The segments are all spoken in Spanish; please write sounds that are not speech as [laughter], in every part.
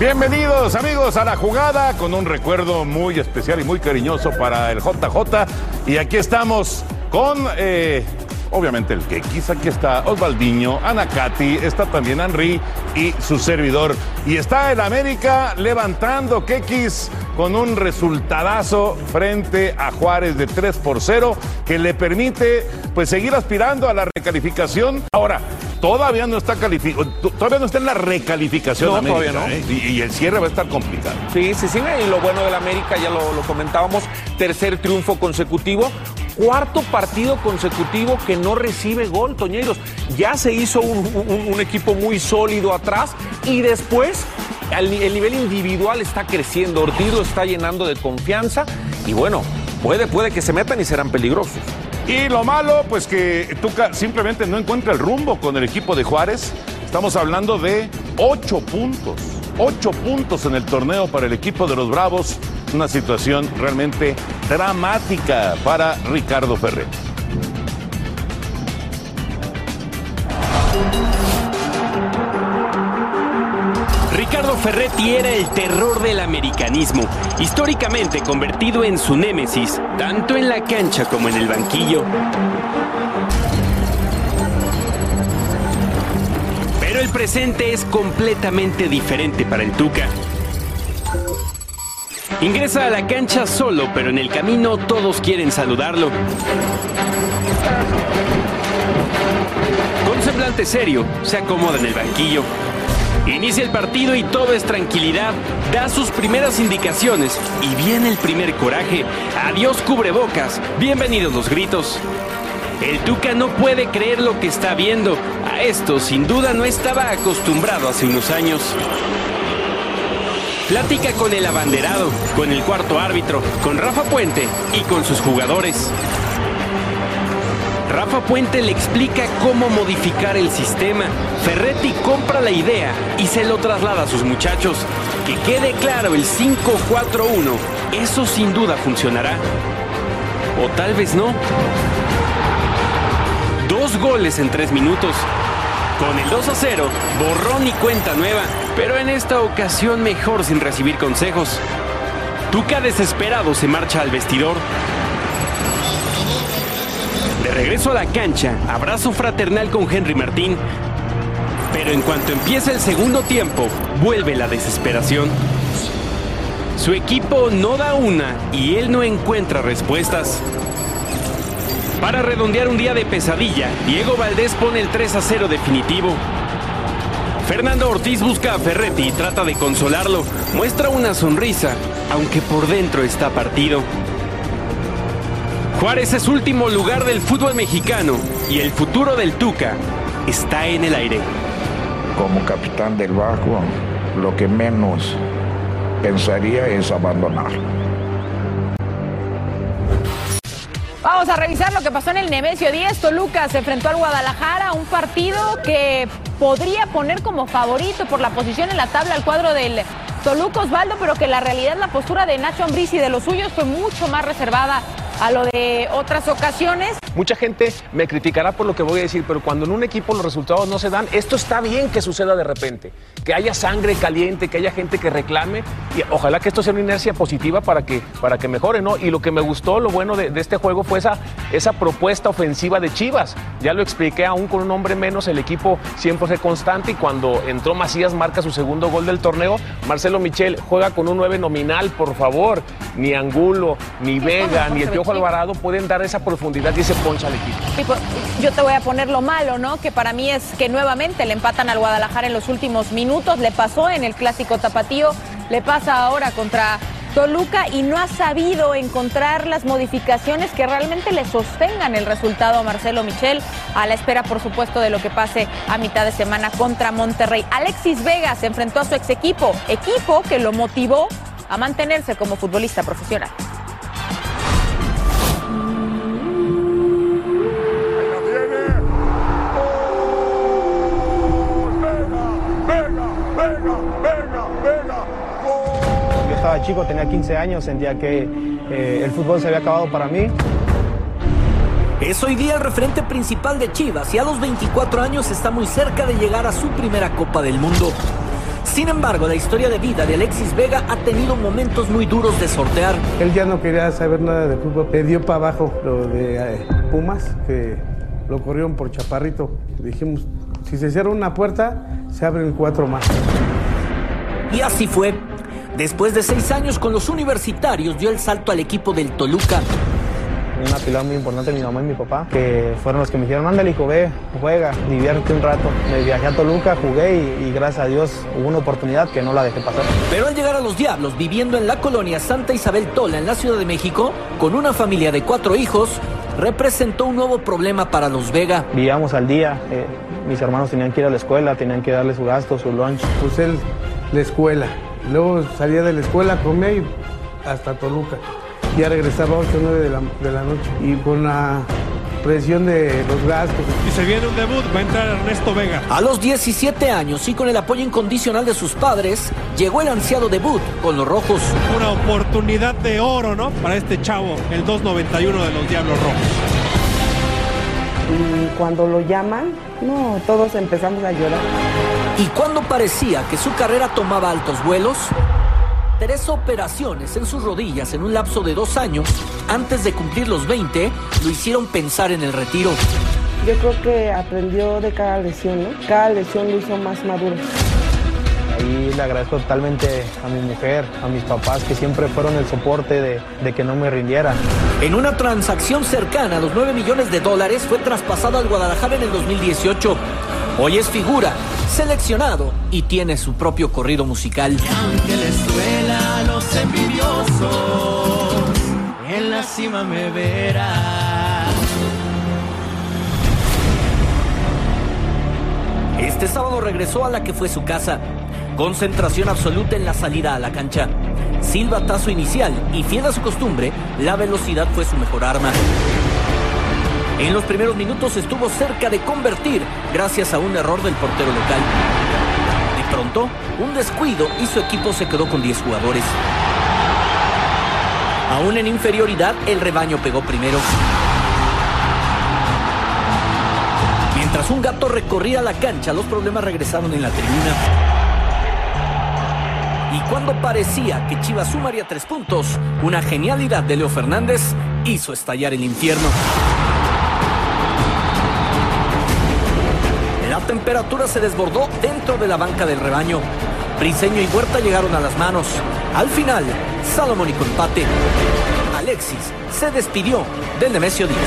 Bienvenidos amigos a la jugada con un recuerdo muy especial y muy cariñoso para el JJ. Y aquí estamos con, eh, obviamente, el Kekis. Aquí está Osvaldiño, Anacati, está también Henry y su servidor. Y está el América levantando Kekis con un resultadazo frente a Juárez de 3 por 0 que le permite pues seguir aspirando a la recalificación. Ahora, todavía no está calificado, todavía no está en la recalificación No, América, todavía no. ¿eh? y, y el cierre va a estar complicado. Sí, sí, sí, y lo bueno del América, ya lo, lo comentábamos, tercer triunfo consecutivo, cuarto partido consecutivo que no recibe gol, Toñeros. Ya se hizo un, un- un equipo muy sólido atrás y después el nivel individual está creciendo, Ortiz lo está llenando de confianza y bueno, puede, puede que se metan y serán peligrosos. Y lo malo, pues que Tuca simplemente no encuentra el rumbo con el equipo de Juárez. Estamos hablando de ocho puntos. Ocho puntos en el torneo para el equipo de los Bravos. Una situación realmente dramática para Ricardo Ferrer. Ricardo Ferretti era el terror del americanismo, históricamente convertido en su némesis, tanto en la cancha como en el banquillo. Pero el presente es completamente diferente para el Tuca. Ingresa a la cancha solo, pero en el camino todos quieren saludarlo. Con semblante serio, se acomoda en el banquillo. Inicia el partido y todo es tranquilidad. Da sus primeras indicaciones y viene el primer coraje. Adiós cubrebocas. Bienvenidos los gritos. El Tuca no puede creer lo que está viendo. A esto sin duda no estaba acostumbrado hace unos años. Platica con el abanderado, con el cuarto árbitro, con Rafa Puente y con sus jugadores. Rafa Puente le explica cómo modificar el sistema. Ferretti compra la idea y se lo traslada a sus muchachos. Que quede claro el 5-4-1. Eso sin duda funcionará. O tal vez no. Dos goles en tres minutos. Con el 2 a 0, borrón y cuenta nueva, pero en esta ocasión mejor sin recibir consejos. Tuca desesperado se marcha al vestidor. Regreso a la cancha, abrazo fraternal con Henry Martín. Pero en cuanto empieza el segundo tiempo, vuelve la desesperación. Su equipo no da una y él no encuentra respuestas. Para redondear un día de pesadilla, Diego Valdés pone el 3 a 0 definitivo. Fernando Ortiz busca a Ferretti y trata de consolarlo. Muestra una sonrisa, aunque por dentro está partido. Juárez es último lugar del fútbol mexicano y el futuro del Tuca está en el aire. Como capitán del barco, lo que menos pensaría es abandonar. Vamos a revisar lo que pasó en el Nemesio 10. Toluca se enfrentó al Guadalajara, un partido que podría poner como favorito por la posición en la tabla al cuadro del Toluca Osvaldo, pero que la realidad la postura de Nacho Ambriz y de los suyos fue mucho más reservada a lo de otras ocasiones. Mucha gente me criticará por lo que voy a decir, pero cuando en un equipo los resultados no se dan, esto está bien que suceda de repente, que haya sangre caliente, que haya gente que reclame y ojalá que esto sea una inercia positiva para que, para que mejore, ¿no? Y lo que me gustó, lo bueno de, de este juego fue esa, esa propuesta ofensiva de Chivas. Ya lo expliqué, aún con un hombre menos, el equipo siempre fue constante y cuando entró Macías marca su segundo gol del torneo, Marcelo Michel juega con un 9 nominal, por favor. Ni Angulo, ni Vega, ni el Piojo Alvarado pueden dar esa profundidad y ese poncha al equipo. Tipo, yo te voy a poner lo malo, ¿no? Que para mí es que nuevamente le empatan al Guadalajara en los últimos minutos. Le pasó en el clásico tapatío, le pasa ahora contra Toluca y no ha sabido encontrar las modificaciones que realmente le sostengan el resultado a Marcelo Michel, a la espera, por supuesto, de lo que pase a mitad de semana contra Monterrey. Alexis Vega se enfrentó a su ex equipo, equipo que lo motivó a mantenerse como futbolista profesional. Chico, tenía 15 años, sentía que eh, el fútbol se había acabado para mí. Es hoy día el referente principal de Chivas y a los 24 años está muy cerca de llegar a su primera Copa del Mundo. Sin embargo, la historia de vida de Alexis Vega ha tenido momentos muy duros de sortear. Él ya no quería saber nada de fútbol. Le dio para abajo lo de eh, Pumas, que lo corrieron por Chaparrito. Dijimos, si se cierra una puerta, se abren cuatro más. Y así fue. Después de seis años con los universitarios, dio el salto al equipo del Toluca. Una pilar muy importante mi mamá y mi papá, que fueron los que me dijeron, ándale hijo, ve, juega, divierte un rato. Me viajé a Toluca, jugué y, y gracias a Dios hubo una oportunidad que no la dejé pasar. Pero al llegar a los Diablos, viviendo en la colonia Santa Isabel Tola, en la Ciudad de México, con una familia de cuatro hijos, representó un nuevo problema para los Vega. Vivíamos al día, eh, mis hermanos tenían que ir a la escuela, tenían que darle su gasto, su lunch. Pues él, la escuela. Luego salía de la escuela, comía y hasta Toluca. Ya regresaba a 8 o 9 de la, de la noche. Y con la presión de los gastos. Y se viene un debut, va a entrar Ernesto Vega. A los 17 años y con el apoyo incondicional de sus padres, llegó el ansiado debut con los Rojos. Una oportunidad de oro, ¿no? Para este chavo, el 291 de los Diablos Rojos. Y cuando lo llaman, no, todos empezamos a llorar. Y cuando parecía que su carrera tomaba altos vuelos, tres operaciones en sus rodillas en un lapso de dos años, antes de cumplir los 20, lo hicieron pensar en el retiro. Yo creo que aprendió de cada lesión, ¿no? Cada lesión lo hizo más maduro. Ahí le agradezco totalmente a mi mujer, a mis papás, que siempre fueron el soporte de, de que no me rindiera. En una transacción cercana a los 9 millones de dólares, fue traspasado al Guadalajara en el 2018. Hoy es figura, seleccionado y tiene su propio corrido musical. aunque les duela a los envidiosos, en la cima me verás. Este sábado regresó a la que fue su casa. Concentración absoluta en la salida a la cancha. Silbatazo inicial y fiel a su costumbre, la velocidad fue su mejor arma. En los primeros minutos estuvo cerca de convertir gracias a un error del portero local. De pronto, un descuido y su equipo se quedó con 10 jugadores. Aún en inferioridad, el rebaño pegó primero. Mientras un gato recorría la cancha, los problemas regresaron en la tribuna. Y cuando parecía que Chivas sumaría tres puntos, una genialidad de Leo Fernández hizo estallar el infierno. temperatura se desbordó dentro de la banca del rebaño. Briseño y Huerta llegaron a las manos. Al final, Salomón y empate. Alexis se despidió del Nemesio 10.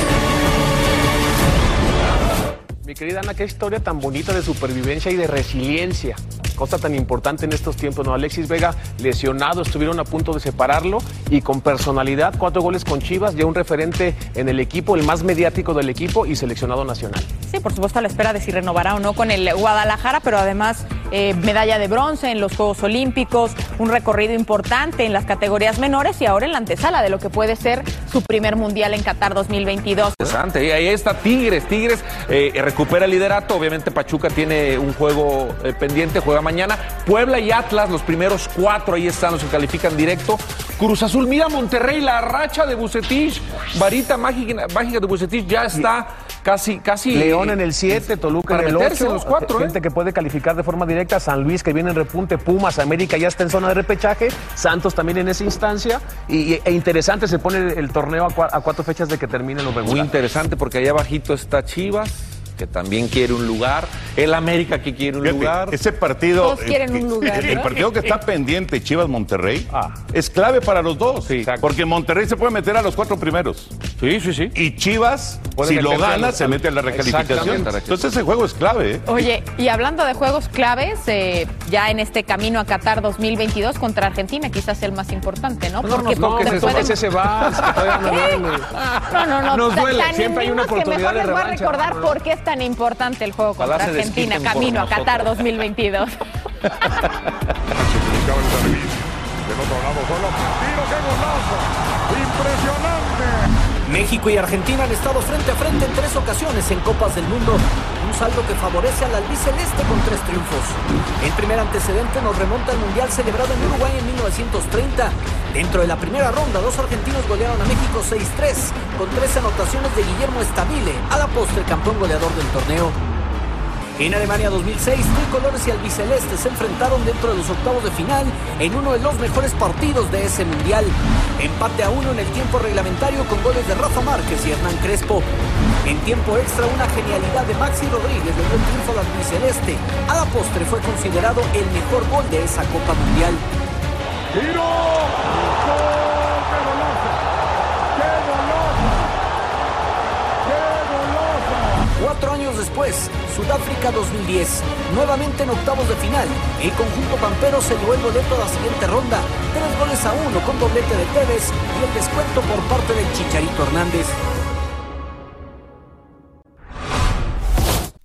Mi querida Ana, qué historia tan bonita de supervivencia y de resiliencia. Cosa tan importante en estos tiempos, ¿no? Alexis Vega lesionado, estuvieron a punto de separarlo y con personalidad, cuatro goles con Chivas, ya un referente en el equipo, el más mediático del equipo y seleccionado nacional. Sí, por supuesto, a la espera de si renovará o no con el Guadalajara, pero además eh, medalla de bronce en los Juegos Olímpicos, un recorrido importante en las categorías menores y ahora en la antesala de lo que puede ser su primer mundial en Qatar 2022. Interesante, y ahí está Tigres, Tigres eh, recupera el liderato, obviamente Pachuca tiene un juego eh, pendiente, juega mañana, Puebla y Atlas, los primeros cuatro, ahí están los que califican directo, Cruz Azul, mira Monterrey, la racha de Bucetich, varita mágica, mágica de Bucetich ya está casi, casi... León en el 7, Toluca en el meterse 8, en los cuatro, gente que puede calificar de forma directa, San Luis que viene en repunte, Pumas, América ya está en zona de repechaje, Santos también en esa instancia, y, e interesante se pone el torneo a, cua- a cuatro fechas de que termine lo regular. Muy interesante porque allá abajito está Chivas, que también quiere un lugar, el América que quiere un Fíjate, lugar. Ese partido. Todos quieren un lugar, El, el ¿no? partido que está pendiente, Chivas Monterrey, es clave para los dos. porque Monterrey se puede meter a los cuatro primeros. Sí, sí, sí. Y Chivas, Puede si lo gana, se mete a la recalificación. Entonces ese juego es clave. ¿eh? Oye, y hablando de juegos claves, eh, ya en este camino a Qatar 2022 contra Argentina, quizás el más importante, ¿no? No, no te eso, pueden- ese se va, no. [laughs] No, no, no. Nos duele, siempre hay una que oportunidad mejor de les voy a recordar por qué es tan importante el juego contra Ojalá Argentina, camino a. Qatar 2022. [laughs] México y Argentina han estado frente a frente en tres ocasiones en Copas del Mundo. Un saldo que favorece al albiceleste con tres triunfos. El primer antecedente nos remonta al Mundial celebrado en Uruguay en 1930. Dentro de la primera ronda, dos argentinos golearon a México 6-3, con tres anotaciones de Guillermo Estabile, a la postre campeón goleador del torneo. En Alemania 2006, tricolores y albicelestes se enfrentaron dentro de los octavos de final en uno de los mejores partidos de ese mundial. Empate a uno en el tiempo reglamentario con goles de Rafa Márquez y Hernán Crespo. En tiempo extra, una genialidad de Maxi Rodríguez le dio triunfo al albiceleste. A la postre fue considerado el mejor gol de esa Copa Mundial. ¡Tiro! Cuatro años después, Sudáfrica 2010, nuevamente en octavos de final, el conjunto pampero se llevó el boleto a la siguiente ronda, tres goles a uno con doblete de Tevez y el descuento por parte del Chicharito Hernández.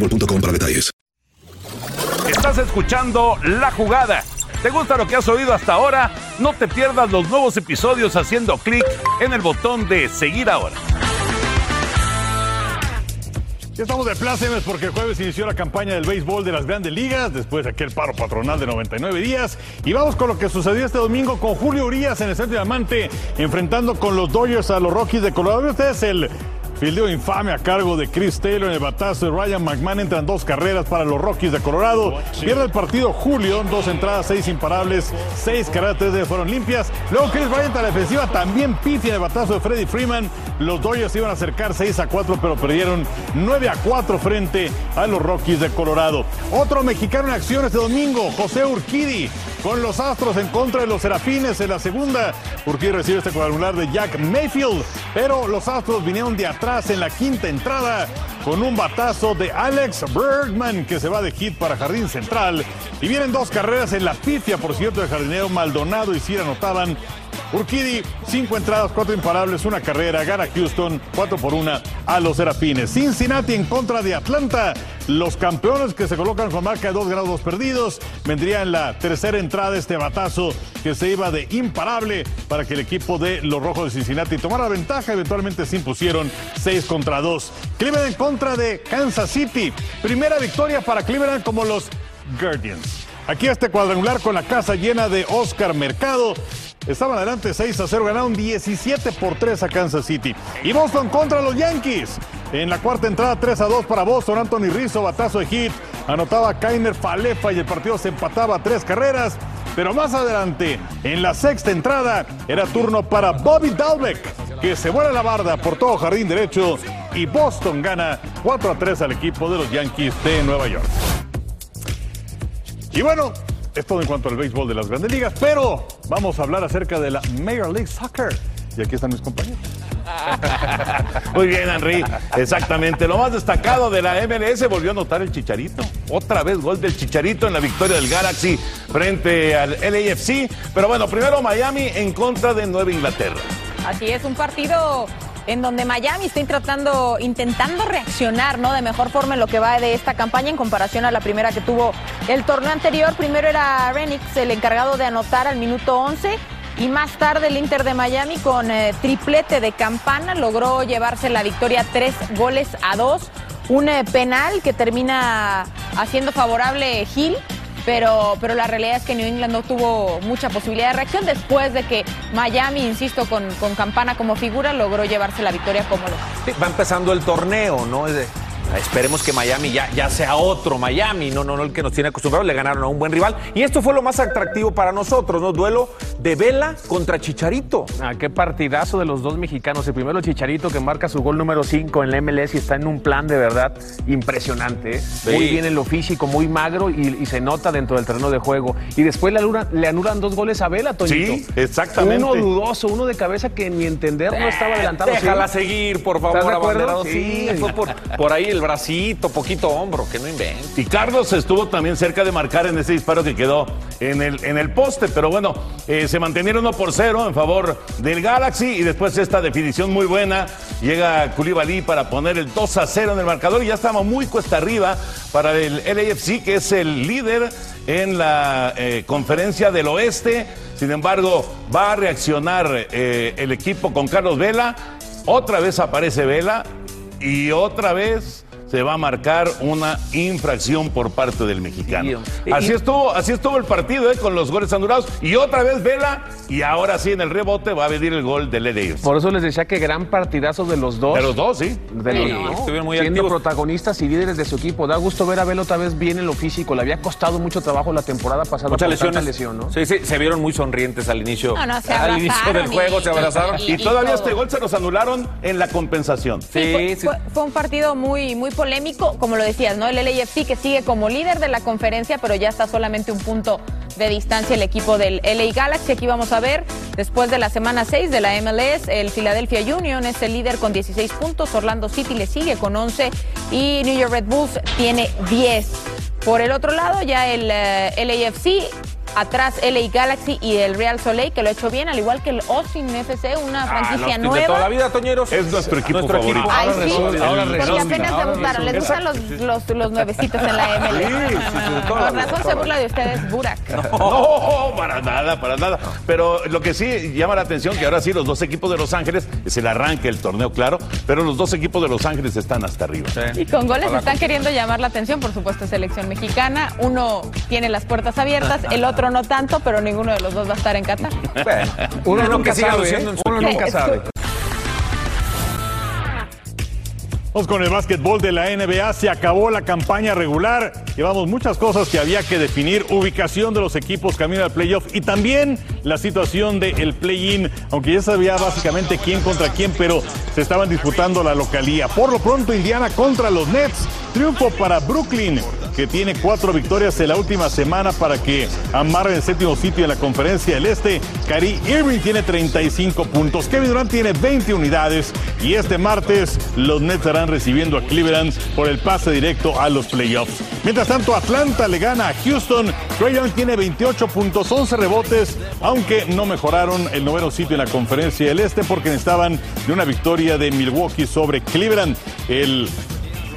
boostmobile.com para detalles. Estás escuchando La Jugada. ¿Te gusta lo que has oído hasta ahora? No te pierdas los nuevos episodios haciendo clic en el botón de seguir ahora. Ya estamos de plácemes porque el jueves inició la campaña del béisbol de las grandes ligas, después de aquel paro patronal de 99 días. Y vamos con lo que sucedió este domingo con Julio Urias en el centro de Diamante, enfrentando con los Dodgers a los Rockies de Colorado. ¿Ve Usted es el Fildeo infame a cargo de Chris Taylor en el batazo de Ryan McMahon. Entran dos carreras para los Rockies de Colorado. Pierde el partido Julio. Dos entradas, seis imparables, seis carreras, tres de fueron limpias. Luego Chris Bryant a la defensiva también pifia el batazo de Freddie Freeman. Los Dodgers iban a acercar 6 a 4, pero perdieron 9 a 4 frente a los Rockies de Colorado. Otro mexicano en acción este domingo, José Urquidi, con los Astros en contra de los Serafines en la segunda. Urquidi recibe este cuadrangular de Jack Mayfield, pero los Astros vinieron de atrás en la quinta entrada con un batazo de Alex Bergman que se va de hit para Jardín Central. Y vienen dos carreras en la pifia, por cierto, de jardinero Maldonado y Cira anotaban. Urquidi, cinco entradas, cuatro imparables, una carrera, gana Houston, cuatro por una a los Serafines. Cincinnati en contra de Atlanta. Los campeones que se colocan con marca de dos grados dos perdidos. Vendría en la tercera entrada este batazo que se iba de imparable para que el equipo de los Rojos de Cincinnati tomara ventaja. Eventualmente se impusieron seis contra dos. Cleveland en contra de Kansas City. Primera victoria para Cleveland como los Guardians. Aquí este cuadrangular con la casa llena de Oscar Mercado. Estaban adelante 6 a 0, ganaron 17 por 3 a Kansas City. Y Boston contra los Yankees. En la cuarta entrada 3 a 2 para Boston, Anthony Rizzo, batazo de hit. Anotaba Kainer Falefa y el partido se empataba a tres carreras. Pero más adelante, en la sexta entrada, era turno para Bobby Dalbeck, que se vuela la barda por todo jardín derecho. Y Boston gana 4 a 3 al equipo de los Yankees de Nueva York. Y bueno, es todo en cuanto al béisbol de las grandes ligas, pero vamos a hablar acerca de la Major League Soccer. Y aquí están mis compañeros. [laughs] Muy bien, Henry. Exactamente. Lo más destacado de la MLS volvió a anotar el Chicharito. Otra vez gol del Chicharito en la victoria del Galaxy frente al LAFC. Pero bueno, primero Miami en contra de Nueva Inglaterra. Así es, un partido en donde Miami está intentando, intentando reaccionar ¿no? de mejor forma en lo que va de esta campaña en comparación a la primera que tuvo el torneo anterior. Primero era Renix el encargado de anotar al minuto 11 y más tarde el Inter de Miami con eh, triplete de campana logró llevarse la victoria tres goles a dos. Un eh, penal que termina haciendo favorable Gil pero, pero la realidad es que New England no tuvo mucha posibilidad de reacción después de que Miami, insisto, con, con Campana como figura, logró llevarse la victoria como lo Sí, va empezando el torneo, ¿no? Esperemos que Miami ya, ya sea otro Miami, no, no, no el que nos tiene acostumbrados, le ganaron a un buen rival. Y esto fue lo más atractivo para nosotros, ¿no? Duelo de Vela contra Chicharito. Ah, qué partidazo de los dos mexicanos. El primero Chicharito que marca su gol número 5 en la MLS y está en un plan de verdad impresionante. ¿eh? Muy bien en lo físico, muy magro y, y se nota dentro del terreno de juego. Y después le anulan, le anulan dos goles a Vela, Toñito. Sí, exactamente. Uno dudoso, uno de cabeza que en mi entender no estaba adelantado. Déjala ¿sí? seguir, por ¿Estás favor, abanderado. Sí, fue por, por ahí el bracito, poquito hombro, que no invente. Y Carlos estuvo también cerca de marcar en ese disparo que quedó en el, en el poste, pero bueno, eh, se mantenieron 1 por 0 en favor del Galaxy y después esta definición muy buena. Llega Koulibaly para poner el 2 a 0 en el marcador y ya estamos muy cuesta arriba para el LAFC, que es el líder en la eh, conferencia del oeste. Sin embargo, va a reaccionar eh, el equipo con Carlos Vela. Otra vez aparece Vela y otra vez se va a marcar una infracción por parte del mexicano. Sí, Así estuvo, así estuvo el partido eh, con los goles anulados y otra vez Vela y ahora sí en el rebote va a venir el gol del LAFC. Por eso les decía que gran partidazo de los dos. De los dos, sí. De Sí, los dos. estuvieron muy Siendo activos. protagonistas y líderes de su equipo. Da gusto ver a Velo otra vez bien en lo físico. Le había costado mucho trabajo la temporada pasada Muchas lesiones. lesión, ¿no? Sí, sí, se vieron muy sonrientes al inicio. No, no, se al inicio del juego y- se abrazaron. Y, y todavía todo. este gol se los anularon en la compensación. Sí, fue, fue- fue un partido muy, muy polémico, como lo decías, ¿no? El LAFC que sigue como líder de la conferencia, pero ya está solamente un punto de distancia el equipo del LA Galaxy. Aquí vamos a ver, después de la semana 6 de la MLS, el Philadelphia Union es el líder con 16 puntos, Orlando City le sigue con 11 y New York Red Bulls tiene 10. Por el otro lado, ya el eh, LAFC atrás LA Galaxy y el Real Soleil, que lo ha hecho bien, al igual que el Austin FC, una Ah, franquicia los nueva. de toda la vida, Toñeros. Es nuestro equipo Nuestro favorito. equipo. Ay, Ahora sí, resulta, ahora porque apenas ahora debutaron. Les gustan los, los, los nuevecitos en la MLS. Sí, Con razón se la burla de ustedes, Burak. [laughs] No, para nada, para nada. Pero lo que sí llama la atención que ahora sí los dos equipos de Los Ángeles es el arranque del torneo, claro, pero los dos equipos de Los Ángeles están hasta arriba. Y con goles están queriendo llamar la atención, por supuesto, selección mexicana. Uno tiene las puertas abiertas, el otro no tanto, pero ninguno de los dos va a estar en Qatar. Uno Lo nunca sabe, ¿eh? en su Uno nunca sabe. Vamos con el básquetbol de la NBA. Se acabó la campaña regular. Llevamos muchas cosas que había que definir. Ubicación de los equipos camino al playoff y también la situación del play-in. Aunque ya sabía básicamente quién contra quién, pero se estaban disputando la localía. Por lo pronto, Indiana contra los Nets. Triunfo para Brooklyn, que tiene cuatro victorias en la última semana para que amarre el séptimo sitio en la conferencia del Este. Cari Irving tiene 35 puntos. Kevin Durant tiene 20 unidades. Y este martes los Nets estarán recibiendo a Cleveland por el pase directo a los playoffs. Mientras tanto, Atlanta le gana a Houston. Trae Young tiene 28 puntos, 11 rebotes, aunque no mejoraron el noveno sitio en la conferencia del Este porque estaban de una victoria de Milwaukee sobre Cleveland. El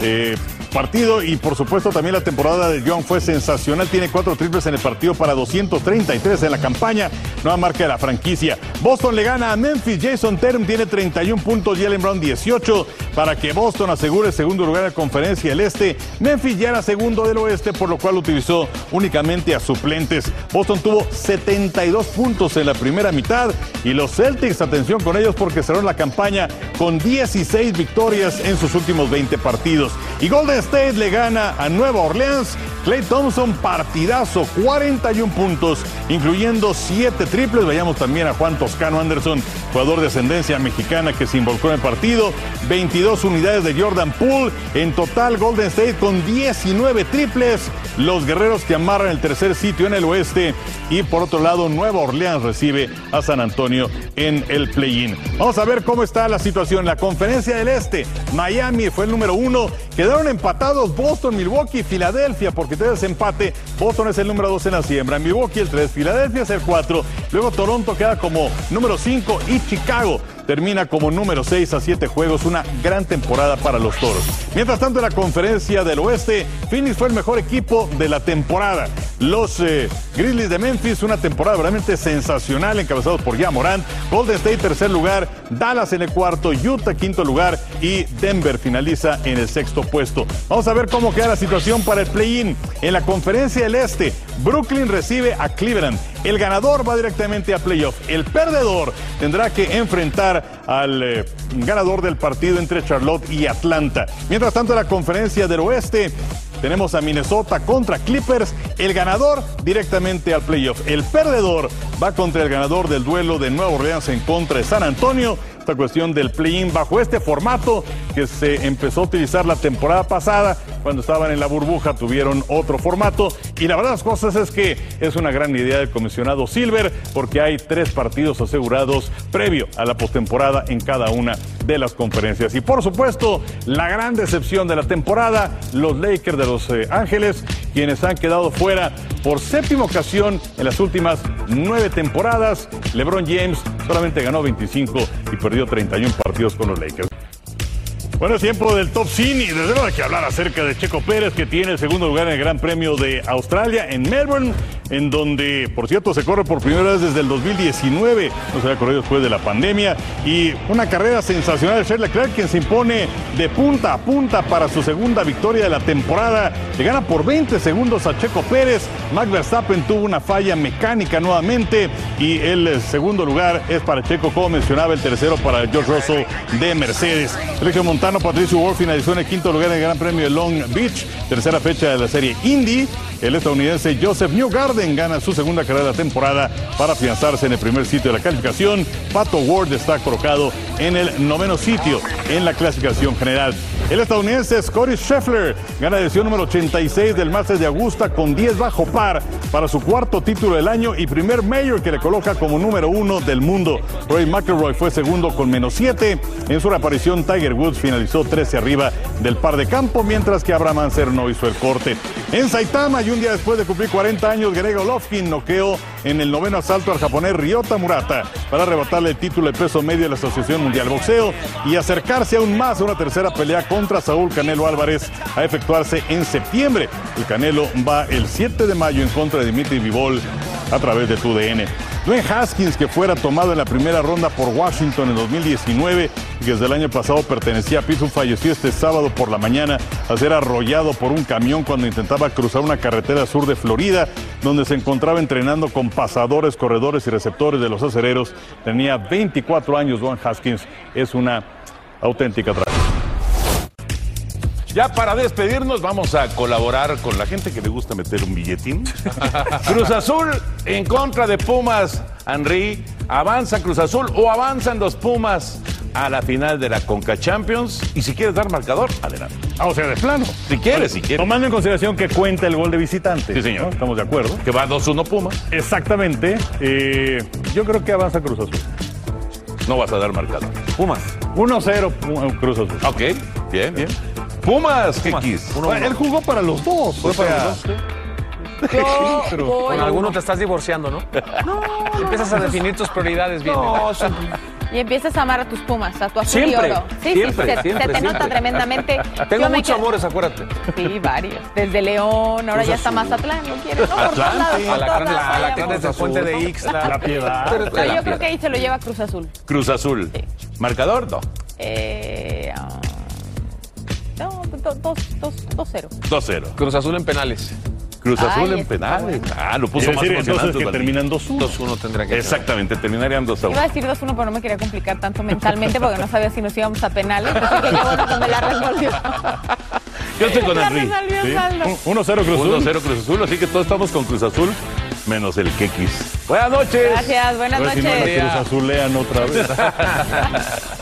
eh, partido y por supuesto también la temporada de Young fue sensacional. Tiene cuatro triples en el partido para 233 en la campaña. Nueva marca de la franquicia. Boston le gana a Memphis. Jason Term tiene 31 puntos y Brown 18 para que Boston asegure segundo lugar en la conferencia del Este. Memphis ya era segundo del Oeste, por lo cual utilizó únicamente a suplentes. Boston tuvo 72 puntos en la primera mitad y los Celtics, atención con ellos porque cerraron la campaña con 16 victorias en sus últimos 20 partidos. Y Golden State le gana a Nueva Orleans. Clay Thompson, partidazo, 41 puntos, incluyendo 7 triples. Veamos también a Juan Toscano Anderson, jugador de ascendencia mexicana que se involucró en el partido. 22 unidades de Jordan Poole. En total, Golden State con 19 triples. Los guerreros que amarran el tercer sitio en el oeste. Y por otro lado, Nueva Orleans recibe a San Antonio en el play-in. Vamos a ver cómo está la situación. La conferencia del este, Miami fue el número uno. Quedaron empatados Boston, Milwaukee Filadelfia, porque tras empate, Boston es el número dos en la siembra, Milwaukee el 3, Filadelfia es el 4, luego Toronto queda como número 5 y Chicago termina como número 6 a 7 juegos, una gran temporada para los Toros. Mientras tanto, en la conferencia del oeste, Phoenix fue el mejor equipo de la temporada. Los eh, Grizzlies de Memphis, una temporada realmente sensacional, encabezados por ya Morant. Golden State, tercer lugar. Dallas en el cuarto. Utah, quinto lugar. Y Denver finaliza en el sexto puesto. Vamos a ver cómo queda la situación para el play-in. En la conferencia del Este, Brooklyn recibe a Cleveland. El ganador va directamente a playoff. El perdedor tendrá que enfrentar al eh, ganador del partido entre Charlotte y Atlanta. Mientras tanto, en la conferencia del oeste, tenemos a Minnesota contra Clippers. El ganador directamente al playoff. El perdedor va contra el ganador del duelo de Nueva Orleans en contra de San Antonio. Esta cuestión del play-in bajo este formato que se empezó a utilizar la temporada pasada. Cuando estaban en la burbuja tuvieron otro formato. Y la verdad las cosas es que es una gran idea del comisionado Silver porque hay tres partidos asegurados previo a la postemporada en cada una de las conferencias. Y por supuesto, la gran decepción de la temporada, los Lakers de Los eh, Ángeles, quienes han quedado fuera por séptima ocasión en las últimas nueve temporadas. LeBron James solamente ganó 25 y perdió 31 partidos con los Lakers. Bueno, es tiempo del top cine y desde luego hay que hablar acerca de Checo Pérez que tiene el segundo lugar en el Gran Premio de Australia en Melbourne, en donde, por cierto, se corre por primera vez desde el 2019, no se había corrido después de la pandemia, y una carrera sensacional de Charles Leclerc quien se impone de punta a punta para su segunda victoria de la temporada, le gana por 20 segundos a Checo Pérez, Max Verstappen tuvo una falla mecánica nuevamente y el segundo lugar es para Checo, como mencionaba, el tercero para George Russell de Mercedes. Sergio Montano Patricio Ward finalizó en el quinto lugar en el Gran Premio de Long Beach, tercera fecha de la serie Indy. El estadounidense Joseph Newgarden gana su segunda carrera de temporada para afianzarse en el primer sitio de la calificación. Pato Ward está colocado en el noveno sitio en la clasificación general. El estadounidense Scotty Scheffler gana la edición número 86 del Masters de Augusta con 10 bajo par para su cuarto título del año y primer mayor que le coloca como número uno del mundo. Roy McIlroy fue segundo con menos 7. En su reaparición, Tiger Woods finalizó 13 arriba del par de campo, mientras que Abraham Anser no hizo el corte. En Saitama, y un día después de cumplir 40 años, Greg Golovkin noqueó en el noveno asalto al japonés Ryota Murata para arrebatarle el título de peso medio de la Asociación Mundial de Boxeo y acercarse aún más a una tercera pelea contra Saúl Canelo Álvarez a efectuarse en septiembre. El Canelo va el 7 de mayo en contra de Dimitri Vivol a través de tu DN. Dwayne Haskins, que fuera tomado en la primera ronda por Washington en 2019 y que desde el año pasado pertenecía a Pittsburgh, falleció este sábado por la mañana al ser arrollado por un camión cuando intentaba cruzar una carretera sur de Florida, donde se encontraba entrenando con pasadores, corredores y receptores de los acereros. Tenía 24 años, Dwayne Haskins. Es una auténtica tragedia. Ya para despedirnos vamos a colaborar con la gente que le gusta meter un billetín. [laughs] Cruz Azul en contra de Pumas. Henry, avanza Cruz Azul o avanzan los Pumas a la final de la Conca Champions. Y si quieres dar marcador, adelante. Ah, o sea, de plano. Si quieres, si quieres. Tomando en consideración que cuenta el gol de visitante. Sí, señor. ¿no? Estamos de acuerdo. Que va 2-1 Pumas. Exactamente. Eh, yo creo que avanza Cruz Azul. No vas a dar marcador. Pumas. 1-0 Pu- Cruz Azul. Ok, bien, bien. Pumas, Pumas. X. Él jugó para los dos. Fue o sea. [laughs] Con alguno te estás divorciando, ¿no? No. [laughs] Empiezas a definir tus prioridades bien. No, ¿eh? siempre. Y empiezas a amar a tus pumas, a tu azul siempre, y oro. Sí, siempre, sí, se, te nota tremendamente. [laughs] Tengo muchos amores, acuérdate. Sí, varios. Desde León, ahora ya está Mazatlán, no quiero. No, sí, a la, la, la, la desde Puente de Ixla. La piedad. Pero, yo creo que ahí se lo lleva Cruz Azul. Cruz Azul. Sí. ¿Marcador? No. Eh. 2-0. 2-0. Cruz Azul en penales. Cruz Azul Ay, en penales. Ah, lo puso más decir, que terminan 2-1. 2-1 tendrá que Exactamente, terminarían 2-1. Iba a decir 2-1, pero no me quería complicar tanto mentalmente porque no sabía si nos íbamos a penales. Así que qué bueno que me la resolvió. Yo estoy con [laughs] Henry. ¿Sí? 1-0 Cruz Azul. 1-0 Cruz Azul, así que todos estamos con Cruz Azul, menos el Kekis. Buenas noches. Gracias, buenas noches. Si no Cruz Azulean otra vez. [laughs]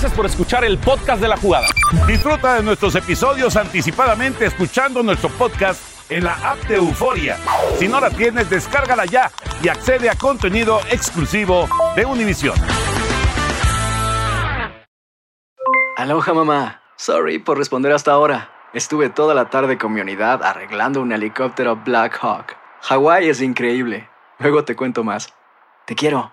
Gracias por escuchar el podcast de la jugada. Disfruta de nuestros episodios anticipadamente escuchando nuestro podcast en la app de Euforia. Si no la tienes, descárgala ya y accede a contenido exclusivo de Univision. Aloha mamá. Sorry por responder hasta ahora. Estuve toda la tarde con mi unidad arreglando un helicóptero Black Hawk. Hawái es increíble. Luego te cuento más. Te quiero.